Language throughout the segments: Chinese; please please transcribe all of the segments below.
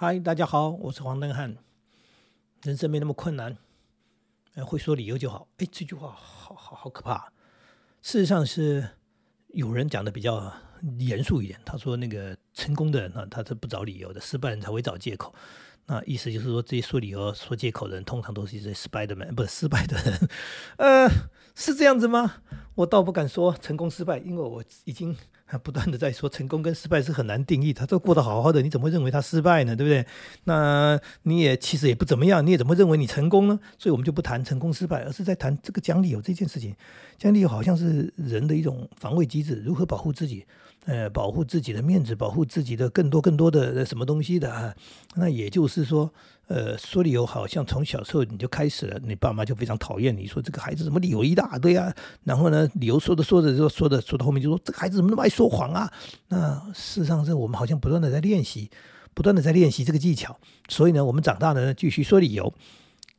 嗨，大家好，我是黄登汉。人生没那么困难，呃，会说理由就好。哎，这句话好好好可怕。事实上是有人讲的比较严肃一点，他说那个成功的人呢，他是不找理由的，失败人才会找借口。那意思就是说，这些说理由、说借口的人，通常都是一些失败的人，不是失败的人。呃，是这样子吗？我倒不敢说成功失败，因为我已经不断的在说，成功跟失败是很难定义。他都过得好好的，你怎么会认为他失败呢？对不对？那你也其实也不怎么样，你也怎么认为你成功呢？所以我们就不谈成功失败，而是在谈这个讲理由这件事情。讲理由好像是人的一种防卫机制，如何保护自己。呃，保护自己的面子，保护自己的更多更多的什么东西的啊？那也就是说，呃，说理由好像从小时候你就开始了，你爸妈就非常讨厌你，说这个孩子怎么理由一大堆啊？然后呢，理由说着说着就说着说到后面就说这个孩子怎么那么爱说谎啊？那事实上是我们好像不断的在练习，不断的在练习这个技巧，所以呢，我们长大了呢继续说理由。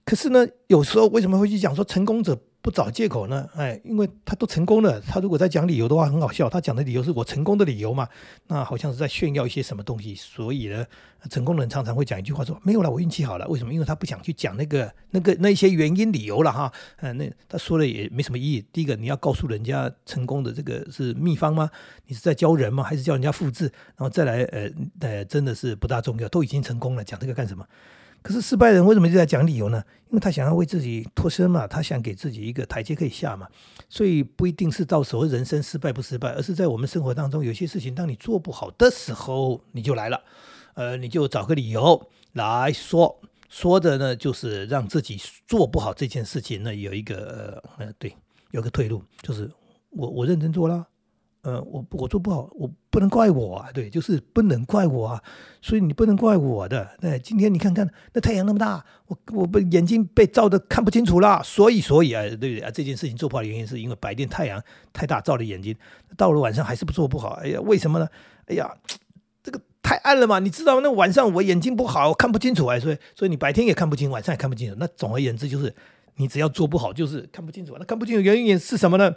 可是呢，有时候为什么会去讲说成功者？不找借口呢？哎，因为他都成功了。他如果在讲理由的话，很好笑。他讲的理由是我成功的理由嘛？那好像是在炫耀一些什么东西。所以呢，成功的人常常会讲一句话说：“没有了，我运气好了。”为什么？因为他不想去讲那个、那个、那些原因理由了哈。嗯，那他说了也没什么意义。第一个，你要告诉人家成功的这个是秘方吗？你是在教人吗？还是教人家复制？然后再来，呃呃，真的是不大重要。都已经成功了，讲这个干什么？可是失败人为什么就在讲理由呢？因为他想要为自己脱身嘛，他想给自己一个台阶可以下嘛，所以不一定是到时候人生失败不失败，而是在我们生活当中有些事情，当你做不好的时候，你就来了，呃，你就找个理由来说，说的呢就是让自己做不好这件事情呢有一个呃对，有个退路，就是我我认真做了。呃，我我做不好，我不能怪我啊，对，就是不能怪我啊，所以你不能怪我的。那今天你看看，那太阳那么大，我我被眼睛被照的看不清楚了，所以所以啊，对不对啊？这件事情做不好的原因是因为白天太阳太大照了眼睛，到了晚上还是不做不好。哎呀，为什么呢？哎呀，这个太暗了嘛，你知道那晚上我眼睛不好，看不清楚啊，所以所以你白天也看不清，晚上也看不清楚。那总而言之就是，你只要做不好，就是看不清楚。那看不清楚原因是什么呢？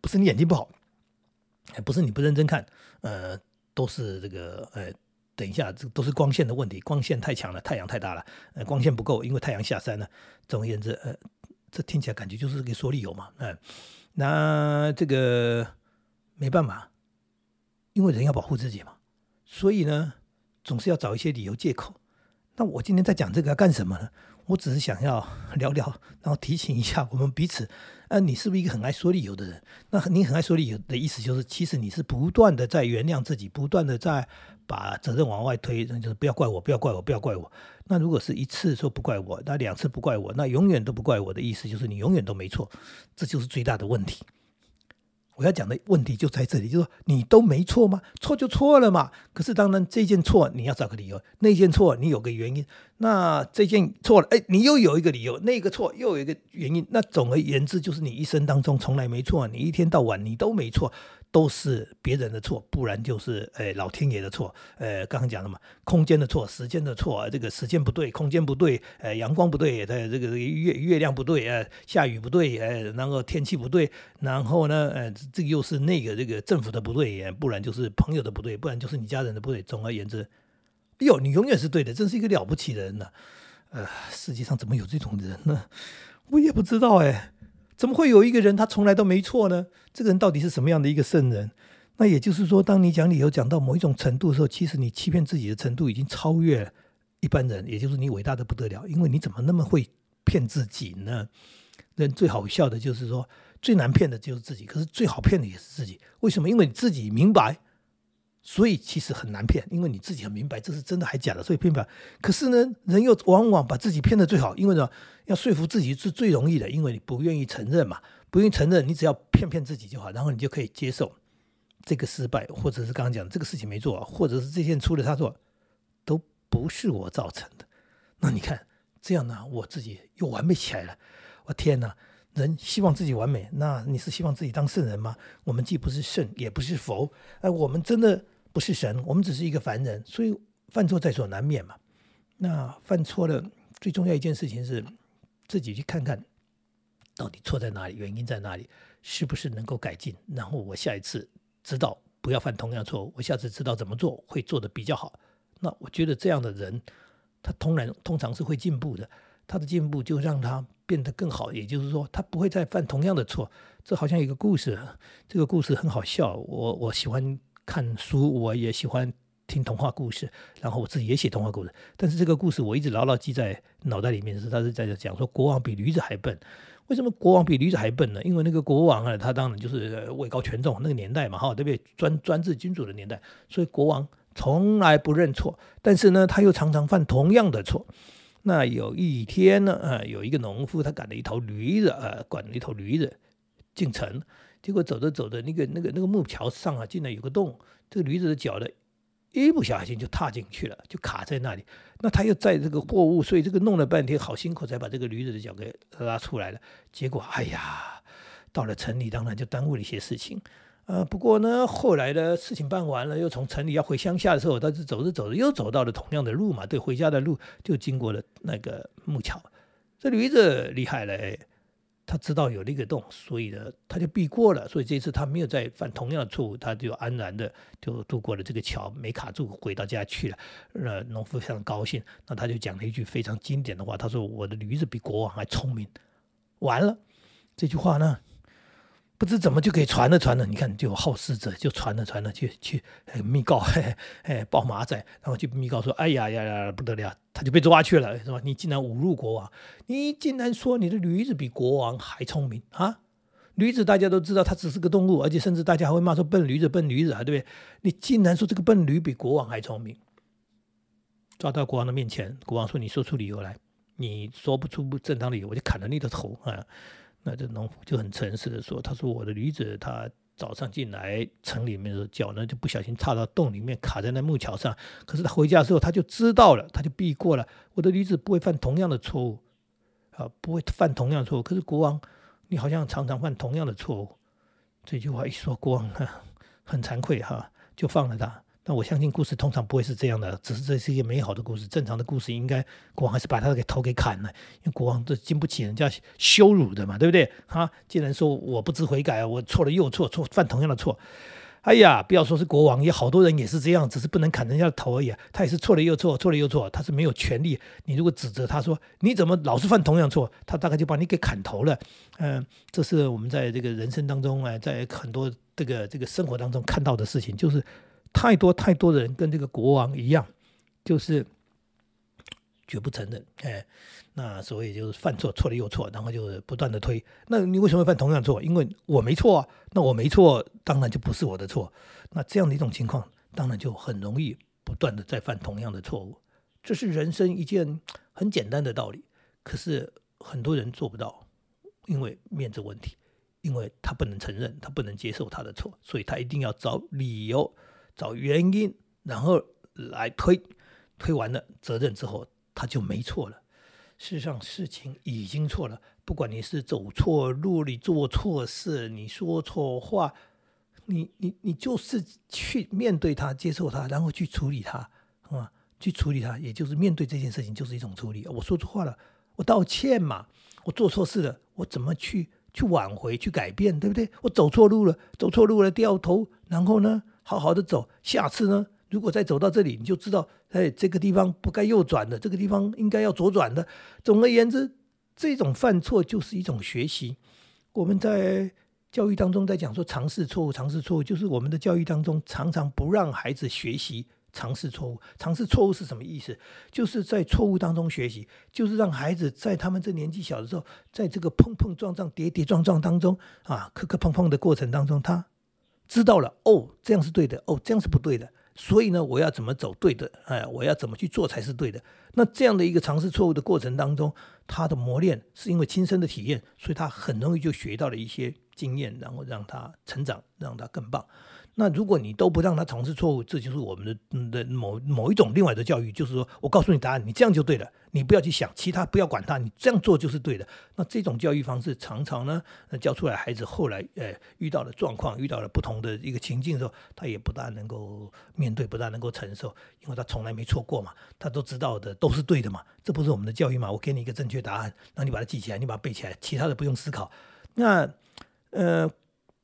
不是你眼睛不好。不是你不认真看，呃，都是这个，呃，等一下，这都是光线的问题，光线太强了，太阳太大了，呃，光线不够，因为太阳下山了。总而言之，呃，这听起来感觉就是给说理由嘛，嗯，那这个没办法，因为人要保护自己嘛，所以呢，总是要找一些理由借口。那我今天在讲这个要干什么呢？我只是想要 聊聊，然后提醒一下我们彼此。呃，你是不是一个很爱说理由的人？那你很爱说理由的意思就是，其实你是不断的在原谅自己，不断的在把责任往外推，那就是不要怪我，不要怪我，不要怪我。那如果是一次说不怪我，那两次不怪我，那永远都不怪我的意思就是你永远都没错，这就是最大的问题。我要讲的问题就在这里，就是说你都没错吗？错就错了嘛。可是当然这件错你要找个理由，那件错你有个原因。那这件错了，哎，你又有一个理由，那个错又有一个原因。那总而言之，就是你一生当中从来没错，你一天到晚你都没错。都是别人的错，不然就是诶老天爷的错。呃，刚刚讲了嘛，空间的错，时间的错，这个时间不对，空间不对，呃，阳光不对，呃，这个月月亮不对，呃，下雨不对，呃，然后天气不对，然后呢，呃，这个又是那个这个政府的不对，不然就是朋友的不对，不然就是你家人的不对。总而言之，哟，你永远是对的，真是一个了不起的人呐！呃，世界上怎么有这种人呢？我也不知道哎。怎么会有一个人他从来都没错呢？这个人到底是什么样的一个圣人？那也就是说，当你讲理由讲到某一种程度的时候，其实你欺骗自己的程度已经超越一般人，也就是你伟大的不得了。因为你怎么那么会骗自己呢？人最好笑的就是说，最难骗的就是自己，可是最好骗的也是自己。为什么？因为你自己明白。所以其实很难骗，因为你自己很明白这是真的还假的，所以骗不了。可是呢，人又往往把自己骗得最好，因为呢，要说服自己是最容易的，因为你不愿意承认嘛，不愿意承认，你只要骗骗自己就好，然后你就可以接受这个失败，或者是刚刚讲这个事情没做，或者是这件出了差错，都不是我造成的。那你看这样呢，我自己又完美起来了。我天哪，人希望自己完美，那你是希望自己当圣人吗？我们既不是圣，也不是佛，哎，我们真的。不是神，我们只是一个凡人，所以犯错在所难免嘛。那犯错了，最重要一件事情是自己去看看到底错在哪里，原因在哪里，是不是能够改进。然后我下一次知道不要犯同样错误，我下次知道怎么做会做的比较好。那那我觉得这样的人，他通然通常是会进步的。他的进步就让他变得更好，也就是说，他不会再犯同样的错。这好像一个故事，这个故事很好笑。我我喜欢看书，我也喜欢听童话故事，然后我自己也写童话故事。但是这个故事我一直牢牢记在脑袋里面，是他是在讲说国王比驴子还笨。为什么国王比驴子还笨呢？因为那个国王啊，他当然就是位高权重，那个年代嘛，哈，对不对？专专制君主的年代，所以国王从来不认错，但是呢，他又常常犯同样的错。那有一天呢，呃，有一个农夫，他赶了一头驴子，呃，赶了一头驴子进城，结果走着走着，那个那个那个木桥上啊，竟然有个洞，这个驴子的脚呢，一不小心就踏进去了，就卡在那里。那他又载这个货物，所以这个弄了半天，好辛苦才把这个驴子的脚给拉出来了。结果，哎呀，到了城里，当然就耽误了一些事情。呃，不过呢，后来的事情办完了，又从城里要回乡下的时候，他是走着走着又走到了同样的路嘛，对，回家的路就经过了那个木桥。这驴子厉害了，他知道有那个洞，所以呢，他就避过了，所以这次他没有再犯同样的错误，他就安然的就度过了这个桥，没卡住，回到家去了。那农夫非常高兴，那他就讲了一句非常经典的话，他说：“我的驴子比国王还聪明。”完了，这句话呢？不知怎么就可以传了传了，你看就有好事者就传了传了去去密告，哎报马仔，然后就密告说，哎呀呀呀不得了，他就被抓去了，是吧？你竟然侮辱国王，你竟然说你的驴子比国王还聪明啊！驴子大家都知道它只是个动物，而且甚至大家还会骂说笨驴子笨驴子啊，对不对？你竟然说这个笨驴比国王还聪明，抓到国王的面前，国王说你说出理由来，你说不出不正当理由，我就砍了你的头啊！那这农夫就很诚实的说：“他说我的驴子，他早上进来城里面的时候，脚呢就不小心插到洞里面，卡在那木桥上。可是他回家的时候，他就知道了，他就避过了。我的驴子不会犯同样的错误，啊，不会犯同样的错误。可是国王，你好像常常犯同样的错误。”这句话一说，国王 很惭愧哈，就放了他。那我相信故事通常不会是这样的，只是这是一个美好的故事。正常的故事应该国王还是把他给头给砍了，因为国王这经不起人家羞辱的嘛，对不对？哈，既然说我不知悔改，我错了又错，错犯同样的错。哎呀，不要说是国王，也好多人也是这样，只是不能砍人家的头而已。他也是错了又错，错了又错，他是没有权利。你如果指责他说你怎么老是犯同样错，他大概就把你给砍头了。嗯，这是我们在这个人生当中啊，在很多这个这个生活当中看到的事情，就是。太多太多的人跟这个国王一样，就是绝不承认。哎，那所以就是犯错，错了又错，然后就不断的推。那你为什么会犯同样错？因为我没错啊。那我没错，当然就不是我的错。那这样的一种情况，当然就很容易不断的再犯同样的错误。这是人生一件很简单的道理，可是很多人做不到，因为面子问题，因为他不能承认，他不能接受他的错，所以他一定要找理由。找原因，然后来推，推完了责任之后，他就没错了。事实上，事情已经错了。不管你是走错路，你做错事，你说错话，你你你就是去面对他，接受他，然后去处理他，啊，去处理他，也就是面对这件事情就是一种处理。我说错话了，我道歉嘛。我做错事了，我怎么去去挽回、去改变，对不对？我走错路了，走错路了，掉头，然后呢？好好的走，下次呢，如果再走到这里，你就知道，哎，这个地方不该右转的，这个地方应该要左转的。总而言之，这种犯错就是一种学习。我们在教育当中在讲说尝试错误，尝试错误，就是我们的教育当中常常不让孩子学习尝试错误。尝试错误是什么意思？就是在错误当中学习，就是让孩子在他们这年纪小的时候，在这个碰碰撞撞、跌跌撞撞当中啊，磕磕碰碰的过程当中，他。知道了哦，这样是对的哦，这样是不对的。所以呢，我要怎么走对的？哎，我要怎么去做才是对的？那这样的一个尝试错误的过程当中，他的磨练是因为亲身的体验，所以他很容易就学到了一些经验，然后让他成长，让他更棒。那如果你都不让他尝试错误，这就是我们的的某某一种另外的教育，就是说我告诉你答案，你这样就对了，你不要去想其他，不要管他，你这样做就是对的。那这种教育方式常常呢，那教出来孩子后来呃遇到了状况，遇到了不同的一个情境的时候，他也不大能够面对，不大能够承受，因为他从来没错过嘛，他都知道的都是对的嘛，这不是我们的教育嘛？我给你一个正确答案，那你把它记起来，你把它背起来，其他的不用思考。那呃。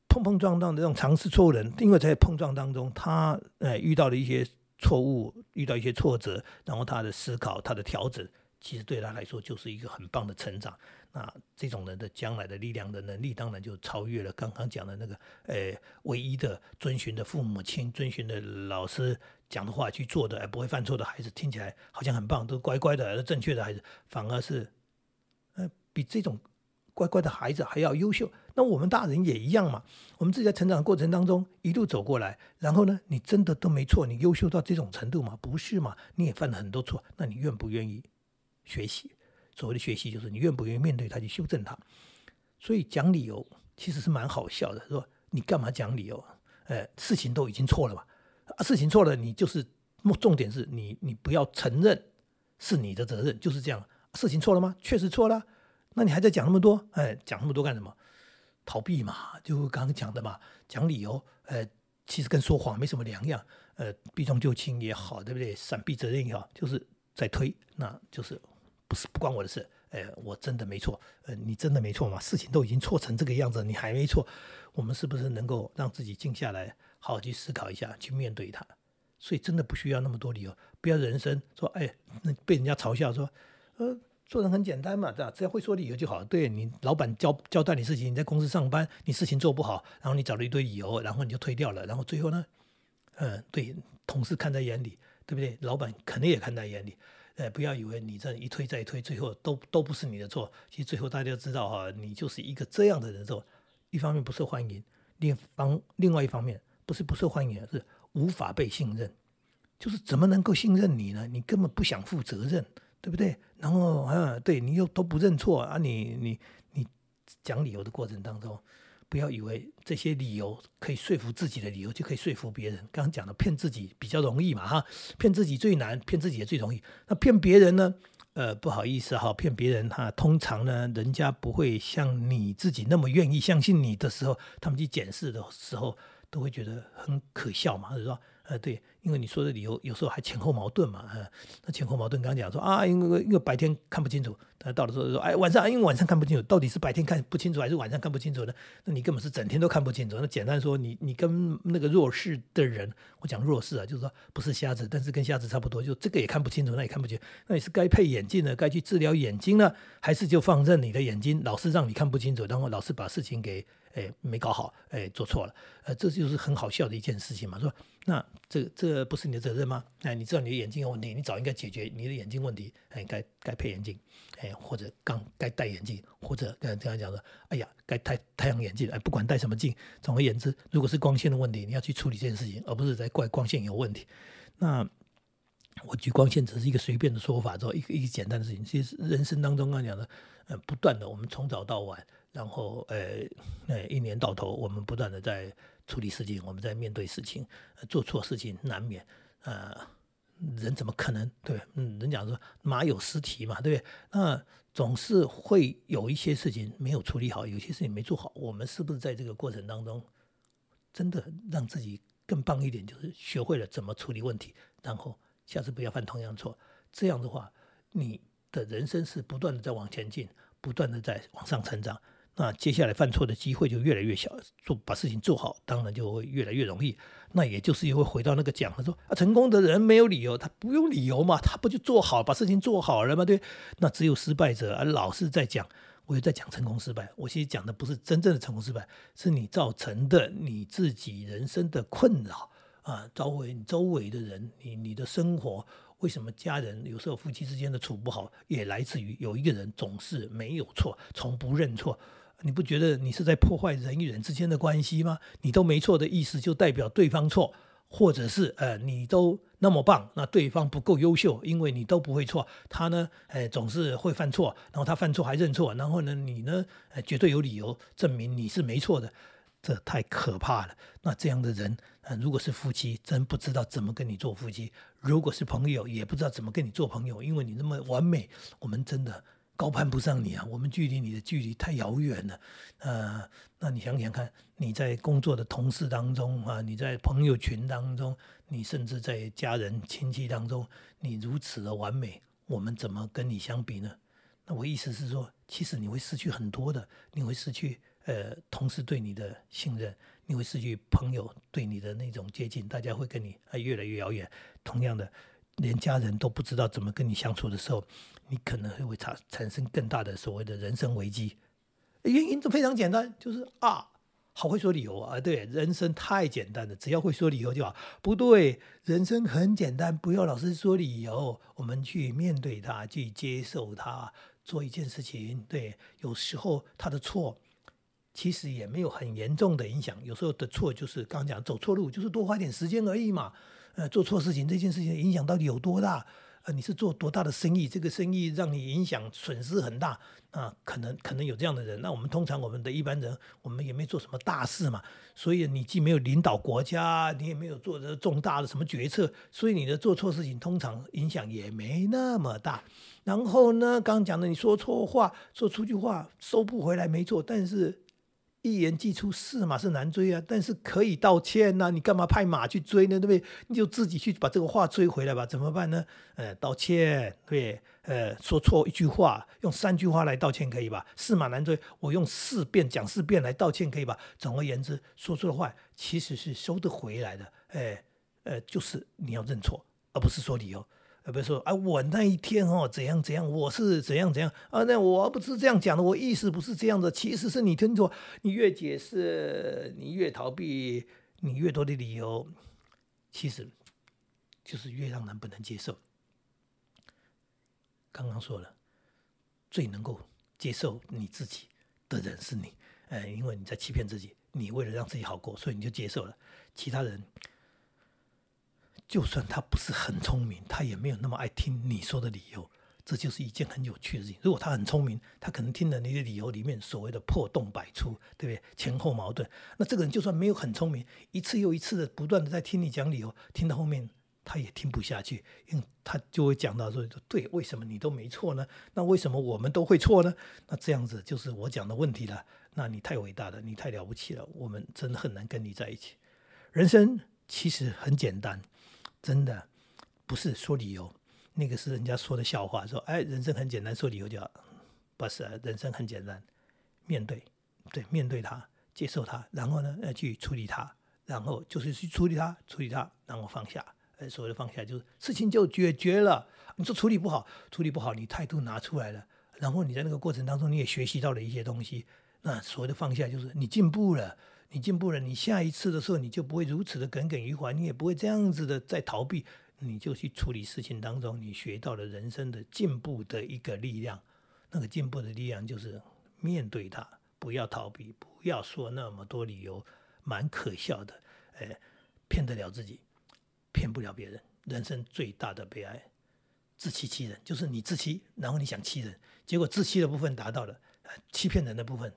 碰碰撞撞的这种尝试错误人，因为在碰撞当中，他呃遇到了一些错误，遇到一些挫折，然后他的思考，他的调整，其实对他来说就是一个很棒的成长。那这种人的将来的力量的能力，当然就超越了刚刚讲的那个，呃，唯一的遵循的父母亲、遵循的老师讲的话去做的，而不会犯错的孩子，听起来好像很棒，都乖乖的、正确的孩子，反而是，呃，比这种。乖乖的孩子还要优秀，那我们大人也一样嘛。我们自己在成长的过程当中一路走过来，然后呢，你真的都没错，你优秀到这种程度吗？不是嘛？你也犯了很多错，那你愿不愿意学习？所谓的学习，就是你愿不愿意面对它去修正它。所以讲理由其实是蛮好笑的，说你干嘛讲理由？呃，事情都已经错了嘛，啊，事情错了，你就是重点是你你不要承认是你的责任，就是这样。事情错了吗？确实错了。那你还在讲那么多？哎，讲那么多干什么？逃避嘛，就刚刚讲的嘛，讲理由，呃，其实跟说谎没什么两样，呃，避重就轻也好，对不对？闪避责任也好，就是在推，那就是不是不关我的事，呃，我真的没错，呃，你真的没错嘛？事情都已经错成这个样子，你还没错，我们是不是能够让自己静下来，好好去思考一下，去面对它？所以真的不需要那么多理由，不要人生说，哎，那被人家嘲笑说，呃。做人很简单嘛，对吧？只要会说理由就好。对你老板交交代你事情，你在公司上班，你事情做不好，然后你找了一堆理由，然后你就推掉了，然后最后呢，嗯，对，同事看在眼里，对不对？老板肯定也看在眼里。呃，不要以为你这一推再推，最后都都不是你的错。其实最后大家都知道哈，你就是一个这样的人做，一方面不受欢迎，另方另外一方面不是不受欢迎，是无法被信任。就是怎么能够信任你呢？你根本不想负责任。对不对？然后啊，对你又都不认错啊！你你你讲理由的过程当中，不要以为这些理由可以说服自己的理由就可以说服别人。刚刚讲的骗自己比较容易嘛，哈，骗自己最难，骗自己也最容易。那骗别人呢？呃，不好意思哈，骗别人哈，通常呢，人家不会像你自己那么愿意相信你的时候，他们去检视的时候，都会觉得很可笑嘛，就是说？呃，对，因为你说的理由有时候还前后矛盾嘛，呃，那前后矛盾刚刚讲说啊，因为因为白天看不清楚，他到了时候说，哎，晚上因为晚上看不清楚，到底是白天看不清楚还是晚上看不清楚呢？那你根本是整天都看不清楚。那简单说，你你跟那个弱势的人，我讲弱势啊，就是说不是瞎子，但是跟瞎子差不多，就这个也看不清楚，那也看不清，那你是该配眼镜呢，该去治疗眼睛呢，还是就放任你的眼睛老是让你看不清楚，然后老是把事情给。哎，没搞好，哎，做错了，呃，这就是很好笑的一件事情嘛。说，那这这不是你的责任吗？哎，你知道你的眼睛有问题，你早应该解决你的眼睛问题，哎，该该配眼镜，哎，或者刚该戴眼镜，或者跟这样讲说，哎呀，该戴太阳眼镜，哎，不管戴什么镜，总而言之，如果是光线的问题，你要去处理这件事情，而不是在怪光线有问题。那我举光线只是一个随便的说法，做一个一个简单的事情。其实人生当中刚讲的，呃，不断的，我们从早到晚。然后，呃，呃，一年到头，我们不断的在处理事情，我们在面对事情，做错事情难免。呃，人怎么可能对？嗯，人讲说马有失蹄嘛，对不对？那总是会有一些事情没有处理好，有些事情没做好。我们是不是在这个过程当中，真的让自己更棒一点？就是学会了怎么处理问题，然后下次不要犯同样错。这样的话，你的人生是不断的在往前进，不断的在往上成长。那接下来犯错的机会就越来越小，做把事情做好，当然就会越来越容易。那也就是又会回到那个讲，他说啊，成功的人没有理由，他不用理由嘛，他不就做好，把事情做好了吗？对，那只有失败者啊，老是在讲，我也在讲成功失败。我其实讲的不是真正的成功失败，是你造成的你自己人生的困扰啊，周围周围的人，你你的生活。为什么家人有时候夫妻之间的处不好，也来自于有一个人总是没有错，从不认错？你不觉得你是在破坏人与人之间的关系吗？你都没错的意思，就代表对方错，或者是呃，你都那么棒，那对方不够优秀，因为你都不会错，他呢，呃，总是会犯错，然后他犯错还认错，然后呢，你呢，呃，绝对有理由证明你是没错的。这太可怕了。那这样的人，呃，如果是夫妻，真不知道怎么跟你做夫妻；如果是朋友，也不知道怎么跟你做朋友，因为你那么完美，我们真的高攀不上你啊！我们距离你的距离太遥远了。呃，那你想想看，你在工作的同事当中啊，你在朋友群当中，你甚至在家人亲戚当中，你如此的完美，我们怎么跟你相比呢？那我意思是说，其实你会失去很多的，你会失去。呃，同事对你的信任，你会失去朋友对你的那种接近，大家会跟你啊越来越遥远。同样的，连家人都不知道怎么跟你相处的时候，你可能会产产生更大的所谓的人生危机。原因都非常简单，就是啊，好会说理由啊，对，人生太简单了，只要会说理由就好。不对，人生很简单，不要老是说理由，我们去面对它，去接受它，做一件事情。对，有时候他的错。其实也没有很严重的影响，有时候的错就是刚讲走错路，就是多花点时间而已嘛。呃，做错事情这件事情影响到底有多大？呃，你是做多大的生意？这个生意让你影响损失很大啊，可能可能有这样的人。那我们通常我们的一般人，我们也没做什么大事嘛，所以你既没有领导国家，你也没有做这重大的什么决策，所以你的做错事情通常影响也没那么大。然后呢，刚刚讲的你说错话，说出句话收不回来，没错，但是。一言既出，驷马是难追啊！但是可以道歉呐，你干嘛派马去追呢？对不对？你就自己去把这个话追回来吧。怎么办呢？呃，道歉，对，呃，说错一句话，用三句话来道歉可以吧？驷马难追，我用四遍讲四遍来道歉可以吧？总而言之，说出的话其实是收得回来的。哎，呃，就是你要认错，而不是说理由。呃，不是说啊，我那一天哦怎样怎样，我是怎样怎样啊？那我不是这样讲的，我意思不是这样的，其实是你听错。你越解释，你越逃避，你越多的理由，其实就是越让人不能接受。刚刚说了，最能够接受你自己的人是你，呃，因为你在欺骗自己，你为了让自己好过，所以你就接受了其他人。就算他不是很聪明，他也没有那么爱听你说的理由，这就是一件很有趣的事情。如果他很聪明，他可能听了你的理由里面所谓的破洞百出，对不对？前后矛盾。那这个人就算没有很聪明，一次又一次的不断的在听你讲理由，听到后面他也听不下去，因为他就会讲到说：对，为什么你都没错呢？那为什么我们都会错呢？那这样子就是我讲的问题了。那你太伟大了，你太了不起了，我们真的很难跟你在一起。人生其实很简单。真的不是说理由，那个是人家说的笑话。说哎，人生很简单，说理由就不是。人生很简单，面对，对，面对它，接受它，然后呢，要去处理它，然后就是去处理它，处理它，然后放下。呃，所谓的放下，就是事情就解决了。你说处理不好，处理不好，你态度拿出来了，然后你在那个过程当中，你也学习到了一些东西。那所谓的放下，就是你进步了。你进步了，你下一次的时候你就不会如此的耿耿于怀，你也不会这样子的在逃避，你就去处理事情当中，你学到了人生的进步的一个力量。那个进步的力量就是面对它，不要逃避，不要说那么多理由，蛮可笑的。哎，骗得了自己，骗不了别人。人生最大的悲哀，自欺欺人，就是你自欺，然后你想欺人，结果自欺的部分达到了，欺骗人的部分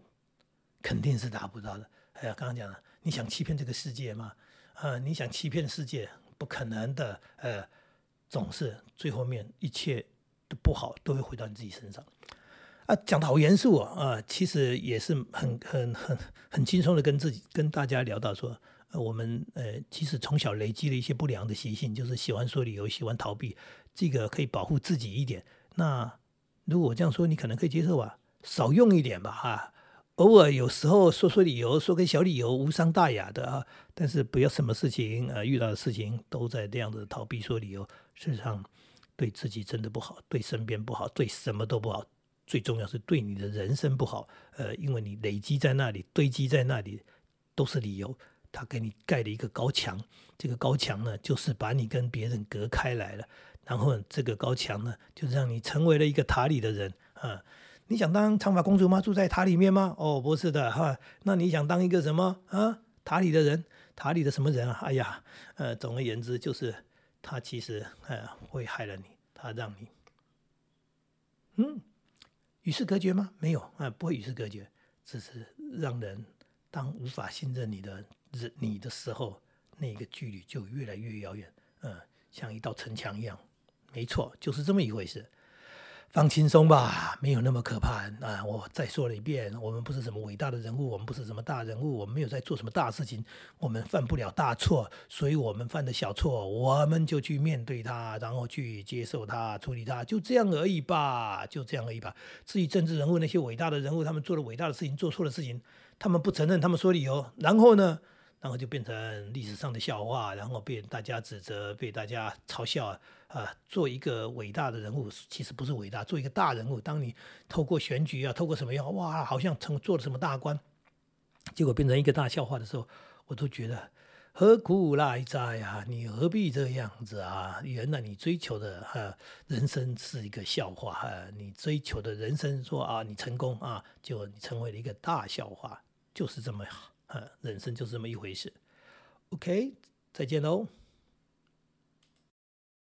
肯定是达不到的。哎呀，刚刚讲了，你想欺骗这个世界吗？啊，你想欺骗世界，不可能的。呃，总是最后面一切的不好都会回到你自己身上。啊，讲的好严肃啊！啊，其实也是很很很很轻松的跟自己跟大家聊到说，呃，我们呃，其实从小累积了一些不良的习性，就是喜欢说理由，喜欢逃避，这个可以保护自己一点。那如果我这样说，你可能可以接受吧？少用一点吧，哈。偶尔有时候说说理由，说个小理由无伤大雅的啊，但是不要什么事情呃遇到的事情都在这样子逃避说理由，事实上对自己真的不好，对身边不好，对什么都不好，最重要是对你的人生不好。呃，因为你累积在那里，堆积在那里都是理由，他给你盖了一个高墙，这个高墙呢就是把你跟别人隔开来了，然后这个高墙呢就让你成为了一个塔里的人啊。你想当长发公主吗？住在塔里面吗？哦，不是的哈。那你想当一个什么啊？塔里的人，塔里的什么人啊？哎呀，呃，总而言之，就是他其实呃会害了你，他让你嗯与世隔绝吗？没有啊，不会与世隔绝，只是让人当无法信任你的人你的时候，那个距离就越来越遥远，嗯，像一道城墙一样。没错，就是这么一回事。放轻松吧，没有那么可怕啊！我再说了一遍，我们不是什么伟大的人物，我们不是什么大人物，我们没有在做什么大事情，我们犯不了大错，所以我们犯的小错，我们就去面对它，然后去接受它，处理它，就这样而已吧，就这样而已吧。至于政治人物那些伟大的人物，他们做了伟大的事情，做错了事情，他们不承认，他们说理由，然后呢，然后就变成历史上的笑话，然后被大家指责，被大家嘲笑啊。做一个伟大的人物，其实不是伟大，做一个大人物。当你透过选举啊，透过什么样，哇，好像成做了什么大官，结果变成一个大笑话的时候，我都觉得。何苦来哉呀？你何必这样子啊？原来你追求的哈人生是一个笑话哈，你追求的人生说啊，你成功啊，就成为了一个大笑话，就是这么啊，人生就是这么一回事。OK，再见喽。